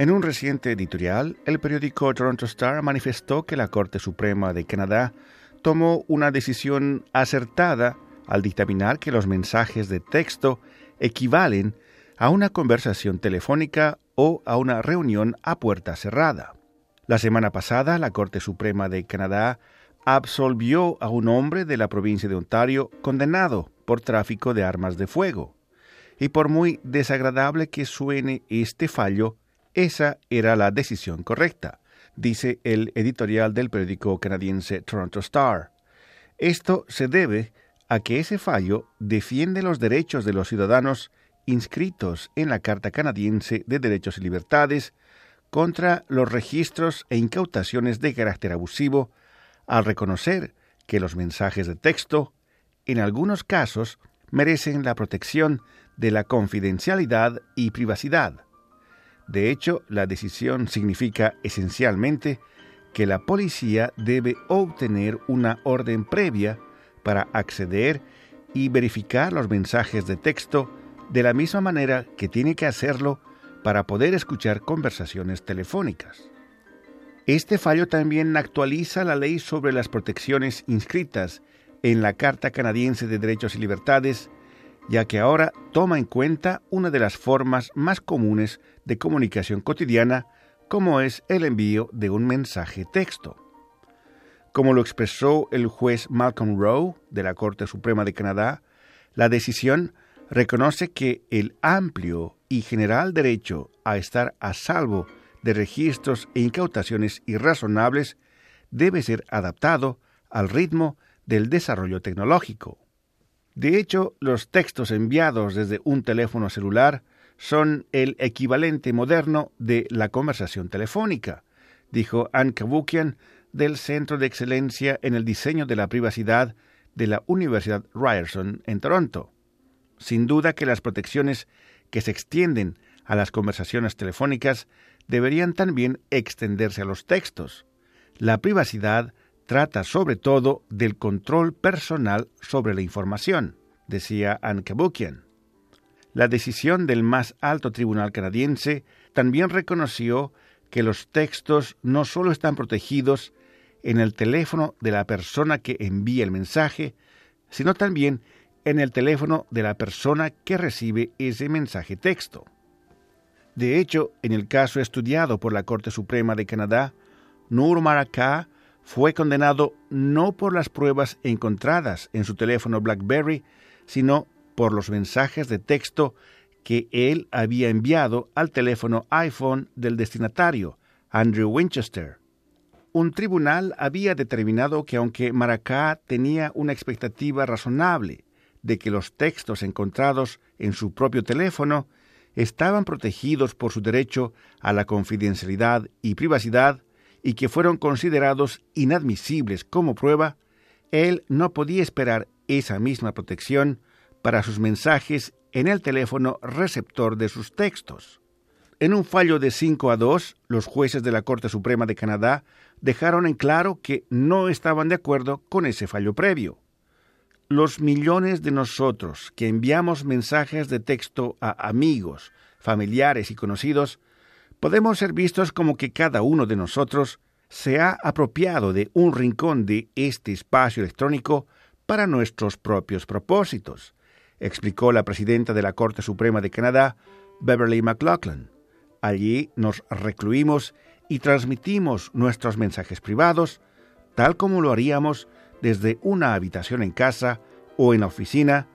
En un reciente editorial, el periódico Toronto Star manifestó que la Corte Suprema de Canadá tomó una decisión acertada al dictaminar que los mensajes de texto equivalen a una conversación telefónica o a una reunión a puerta cerrada. La semana pasada, la Corte Suprema de Canadá absolvió a un hombre de la provincia de Ontario condenado por tráfico de armas de fuego. Y por muy desagradable que suene este fallo, esa era la decisión correcta, dice el editorial del periódico canadiense Toronto Star. Esto se debe a que ese fallo defiende los derechos de los ciudadanos inscritos en la Carta Canadiense de Derechos y Libertades contra los registros e incautaciones de carácter abusivo al reconocer que los mensajes de texto, en algunos casos, merecen la protección de la confidencialidad y privacidad. De hecho, la decisión significa esencialmente que la policía debe obtener una orden previa para acceder y verificar los mensajes de texto de la misma manera que tiene que hacerlo para poder escuchar conversaciones telefónicas. Este fallo también actualiza la ley sobre las protecciones inscritas en la Carta Canadiense de Derechos y Libertades, ya que ahora toma en cuenta una de las formas más comunes de comunicación cotidiana, como es el envío de un mensaje texto. Como lo expresó el juez Malcolm Rowe de la Corte Suprema de Canadá, la decisión reconoce que el amplio y general derecho a estar a salvo de registros e incautaciones irrazonables debe ser adaptado al ritmo del desarrollo tecnológico. De hecho, los textos enviados desde un teléfono celular son el equivalente moderno de la conversación telefónica, dijo Anne Kabukian del Centro de Excelencia en el Diseño de la Privacidad de la Universidad Ryerson en Toronto. Sin duda que las protecciones que se extienden a las conversaciones telefónicas deberían también extenderse a los textos. La privacidad trata sobre todo del control personal sobre la información, decía Anne Kabukian. La decisión del más alto tribunal canadiense también reconoció que los textos no solo están protegidos en el teléfono de la persona que envía el mensaje, sino también en el teléfono de la persona que recibe ese mensaje texto. De hecho, en el caso estudiado por la Corte Suprema de Canadá, Nur Maraka fue condenado no por las pruebas encontradas en su teléfono BlackBerry, sino por los mensajes de texto que él había enviado al teléfono iPhone del destinatario, Andrew Winchester. Un tribunal había determinado que aunque Maracá tenía una expectativa razonable de que los textos encontrados en su propio teléfono estaban protegidos por su derecho a la confidencialidad y privacidad y que fueron considerados inadmisibles como prueba, él no podía esperar esa misma protección para sus mensajes en el teléfono receptor de sus textos. En un fallo de 5 a 2, los jueces de la Corte Suprema de Canadá dejaron en claro que no estaban de acuerdo con ese fallo previo los millones de nosotros que enviamos mensajes de texto a amigos, familiares y conocidos, podemos ser vistos como que cada uno de nosotros se ha apropiado de un rincón de este espacio electrónico para nuestros propios propósitos, explicó la presidenta de la Corte Suprema de Canadá, Beverly McLaughlin. Allí nos recluimos y transmitimos nuestros mensajes privados, tal como lo haríamos desde una habitación en casa o en la oficina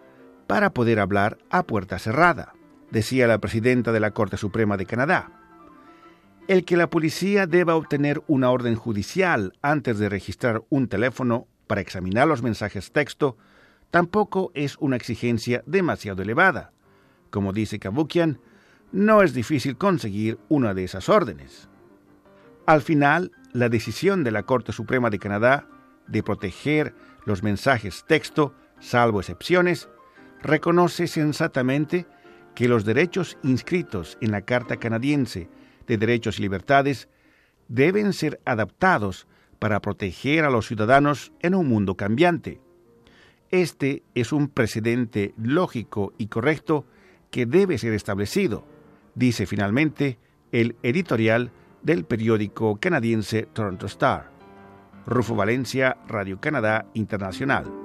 para poder hablar a puerta cerrada, decía la presidenta de la Corte Suprema de Canadá. El que la policía deba obtener una orden judicial antes de registrar un teléfono para examinar los mensajes texto tampoco es una exigencia demasiado elevada. Como dice Kabukian, no es difícil conseguir una de esas órdenes. Al final, la decisión de la Corte Suprema de Canadá de proteger los mensajes texto, salvo excepciones, reconoce sensatamente que los derechos inscritos en la Carta Canadiense de Derechos y Libertades deben ser adaptados para proteger a los ciudadanos en un mundo cambiante. Este es un precedente lógico y correcto que debe ser establecido, dice finalmente el editorial del periódico canadiense Toronto Star. Rufo Valencia, Radio Canadá Internacional.